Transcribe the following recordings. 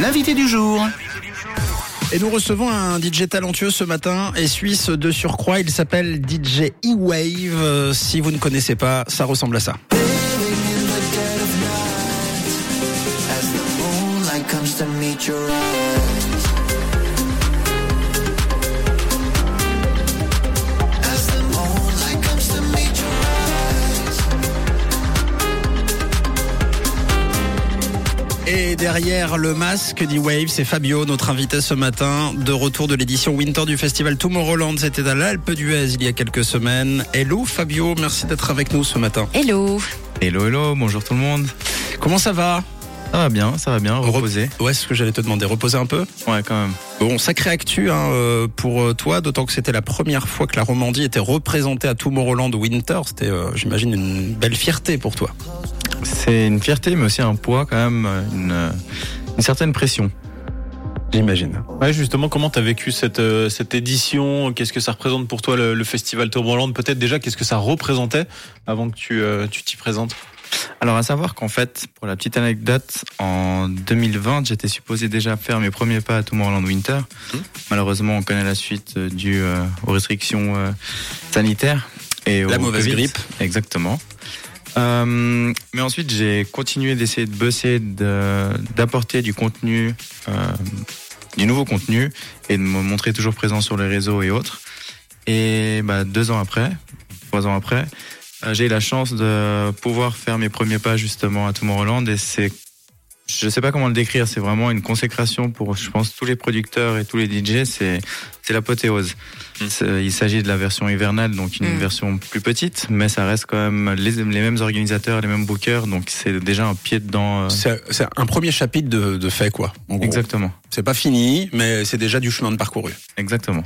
l'invité du jour. Et nous recevons un DJ talentueux ce matin et suisse de surcroît. Il s'appelle DJ E-Wave. Euh, Si vous ne connaissez pas, ça ressemble à ça. Et derrière le masque d'E-Wave, c'est Fabio, notre invité ce matin, de retour de l'édition Winter du festival Tomorrowland. C'était à l'Alpe d'Huez il y a quelques semaines. Hello Fabio, merci d'être avec nous ce matin. Hello Hello, hello, bonjour tout le monde. Comment ça va? Ça va bien, ça va bien, reposer. Ouais, c'est ce que j'allais te demander. Reposer un peu Ouais, quand même. Bon, sacré actu hein, euh, pour euh, toi, d'autant que c'était la première fois que la Romandie était représentée à Tomorrowland Winter. C'était, euh, j'imagine, une belle fierté pour toi. C'est une fierté, mais aussi un poids, quand même, une, euh, une certaine pression. J'imagine. Ouais, justement, comment t'as vécu cette euh, cette édition? Qu'est-ce que ça représente pour toi le, le festival Tomorrowland? Peut-être déjà, qu'est-ce que ça représentait avant que tu euh, tu t'y présentes? Alors, à savoir qu'en fait, pour la petite anecdote, en 2020, j'étais supposé déjà faire mes premiers pas à Tomorrowland Winter. Mhm. Malheureusement, on connaît la suite euh, due euh, aux restrictions euh, sanitaires. Et La au mauvaise Covid. grippe. Exactement. Euh, mais ensuite, j'ai continué d'essayer de bosser, d'apporter du contenu, euh, du nouveau contenu, et de me montrer toujours présent sur les réseaux et autres. Et bah, deux ans après, trois ans après, j'ai eu la chance de pouvoir faire mes premiers pas justement à Tomorrowland, et c'est je sais pas comment le décrire, c'est vraiment une consécration pour, je pense, tous les producteurs et tous les DJ, c'est, c'est l'apothéose. Mm. C'est- Il s'agit de la version hivernale, donc une Mm. version plus petite, mais ça reste quand même les, les mêmes organisateurs, les mêmes bookers, donc c'est déjà un pied dedans. euh, C'est c'est un premier chapitre de, de fait, quoi. En gros. Exactement, C'est pas fini, mais c'est déjà du chemin de parcouru. exactement.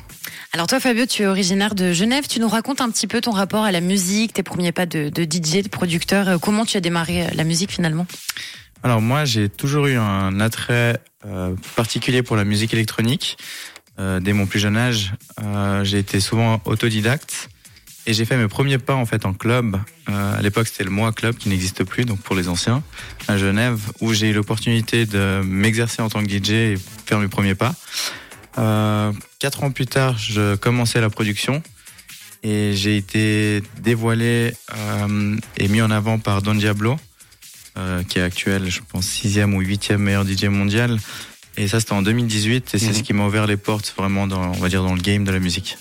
Alors toi Fabio, tu es originaire de Genève, tu nous racontes un petit peu ton rapport à la musique, tes premiers pas de, de DJ, de producteur, Euh, comment tu as démarré euh, la musique finalement? Alors moi, j'ai toujours eu un attrait euh, particulier pour la musique électronique. Euh, dès mon plus jeune âge, euh, j'ai été souvent autodidacte et j'ai fait mes premiers pas en fait en club. Euh, à l'époque, c'était le Moi Club qui n'existe plus, donc pour les anciens, à Genève, où j'ai eu l'opportunité de m'exercer en tant que DJ et faire mes premiers pas. Euh, quatre ans plus tard, je commençais la production et j'ai été dévoilé euh, et mis en avant par Don Diablo euh, qui est actuel, je pense, sixième ou huitième meilleur DJ mondial. Et ça, c'était en 2018, et c'est Mhm. ce qui m'a ouvert les portes vraiment dans, on va dire, dans le game de la musique.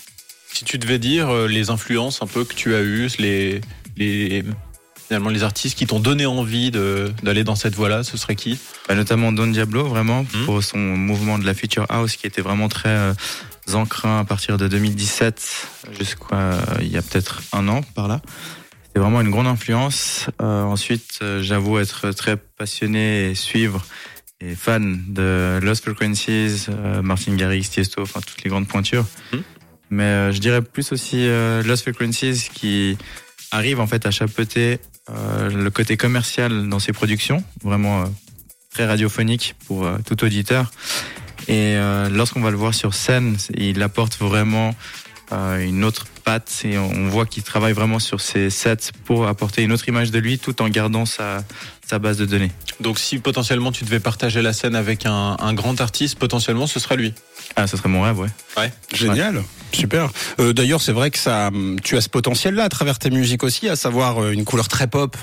Si tu devais dire euh, les influences un peu que tu as eues, les les finalement les artistes qui t'ont donné envie d'aller dans cette voie-là, ce serait qui? Bah, notamment Don Diablo, vraiment, Mhm. pour son mouvement de la Future House, qui était vraiment très euh, ancrin à partir de 2017 jusqu'à euh, il y a peut-être un an par là. C'était vraiment une grande influence. Euh, ensuite, euh, j'avoue être très passionné et suivre et fan de Lost Frequencies, euh, Martin Garrix, Tiesto, enfin toutes les grandes pointures. Mhm. Mais euh, je dirais plus aussi Lost Frequencies qui arrive en fait à chapeauter le côté commercial dans ses productions, vraiment très radiophonique pour tout auditeur. Et euh, lorsqu'on va le voir sur scène, c'est- il apporte vraiment euh, une autre patte et on voit qu'il travaille vraiment sur ses sets pour apporter une autre image de lui tout en gardant sa, sa base de données. Donc si potentiellement tu devais partager la scène avec un, un grand artiste, potentiellement ce serait lui. Ah, ce serait mon rêve, ouais. Ouais. Génial, super. Euh, D'ailleurs, c'est vrai que ça, tu as ce potentiel-là à travers tes musiques aussi, à savoir euh, une couleur très pop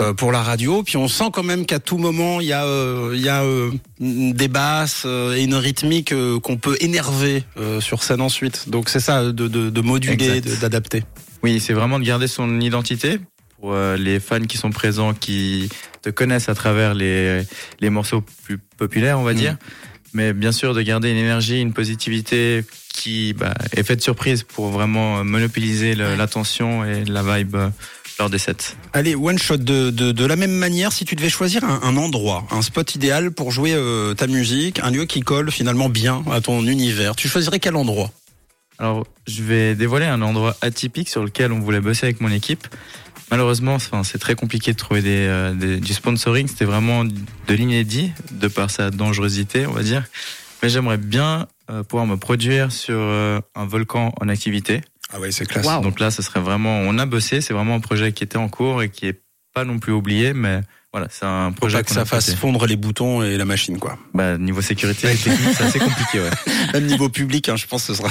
euh, pour la radio. Puis on sent quand même qu'à tout moment, il y a, euh, il y a euh, des basses et une rythmique euh, qu'on peut énerver euh, sur scène ensuite. Donc c'est ça, de, de, de moduler, D'adapter. Oui, c'est vraiment de garder son identité pour euh, les fans qui sont présents, qui te connaissent à travers les, les morceaux plus populaires, on va Mhm. dire. Mais bien sûr, de garder une énergie, une positivité qui bah, est faite surprise pour vraiment monopoliser l'attention et la vibe lors des sets. Allez, one shot de, de, de la même manière, si tu devais choisir un, un endroit, un spot idéal pour jouer euh, ta musique, un lieu qui colle finalement bien à ton univers, tu choisirais quel endroit? Alors, je vais dévoiler un endroit atypique sur lequel on voulait bosser avec mon équipe. Malheureusement, c'est très compliqué de trouver des, euh, des- du sponsoring. C'était vraiment de l'inédit, de par sa dangerosité, on va dire. Mais j'aimerais bien euh, pouvoir me produire sur euh, un volcan en activité. Ah ouais, c'est classe. Donc là, ce serait vraiment. On a bossé. C'est vraiment un projet qui était en cours et qui est pas non plus oublié, mais voilà, c'est un Faut projet pas que ça fasse fondre les boutons et la machine, quoi. Bah, niveau sécurité et technique, c'est assez compliqué, ouais. Même niveau public, hein, je pense que ce sera.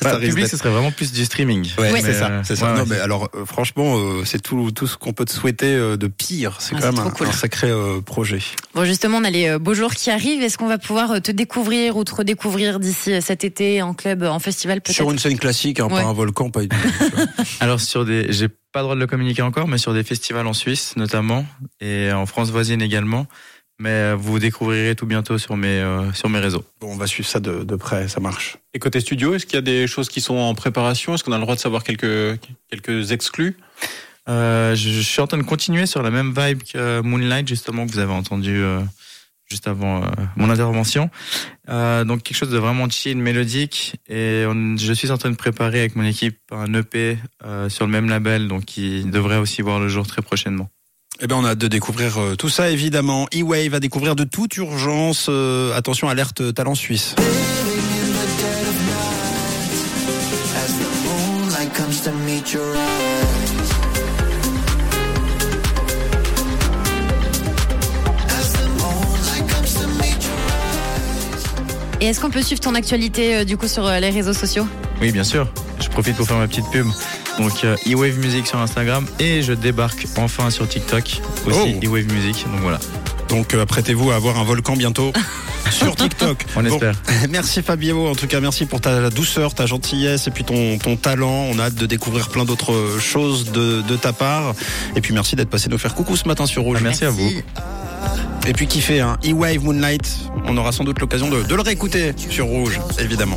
Bah, ça public, ce serait vraiment plus du streaming. Ouais, Ouais. c'est ça, c'est ça. ouais, non, mais alors, euh, franchement, euh, c'est tout, tout ce qu'on peut te souhaiter euh, de pire. C'est Ah, quand même un, cool. un sacré euh, projet. Bon, justement, on a les beaux jours qui arrivent. Est-ce qu'on va pouvoir te découvrir ou te redécouvrir d'ici cet été en club, en festival peut-être? Sur une scène classique, hein, Ouais. pas un volcan, pas une. Alors sur des, j'ai pas le droit de le communiquer encore, mais sur des festivals en Suisse notamment et en France voisine également. Mais euh, vous découvrirez tout bientôt sur mes euh, sur mes réseaux. bon, on va suivre ça de, de près, ça marche. Et côté studio, est-ce qu'il y a des choses qui sont en préparation? Est-ce qu'on a le droit de savoir quelques, quelques exclus? Euh, je, je suis en train de continuer sur la même vibe que Moonlight justement que vous avez entendu euh, juste avant euh, mon intervention. Euh, donc quelque chose de vraiment chill, mélodique. Et on- je suis en train de préparer avec mon équipe un EP euh, sur le même label, donc qui devrait aussi voir le jour très prochainement. Eh ben, on a hâte de découvrir euh, tout ça, évidemment. E-Wave va découvrir de toute urgence. euh, attention, alerte euh, talent suisse. Et est-ce qu'on peut suivre ton actualité euh, du coup sur euh, les réseaux sociaux? Oui, bien sûr. Je profite pour faire ma petite pub. Donc euh, E-Wave Music sur Instagram et je débarque enfin sur TikTok aussi Oh. E-Wave Music. Donc voilà, Donc, euh, apprêtez-vous à avoir un volcan bientôt sur TikTok. on Bon, espère. Merci Fabio, en tout cas merci pour ta douceur, ta gentillesse et puis ton, ton talent. On a hâte de découvrir plein d'autres choses de, de ta part. Et puis merci d'être passé nous faire coucou ce matin sur Rouge. Ah, merci à vous. Et puis kiffez, hein, E-Wave Moonlight. On aura sans doute l'occasion de, de le réécouter sur Rouge, évidemment.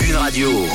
une radio.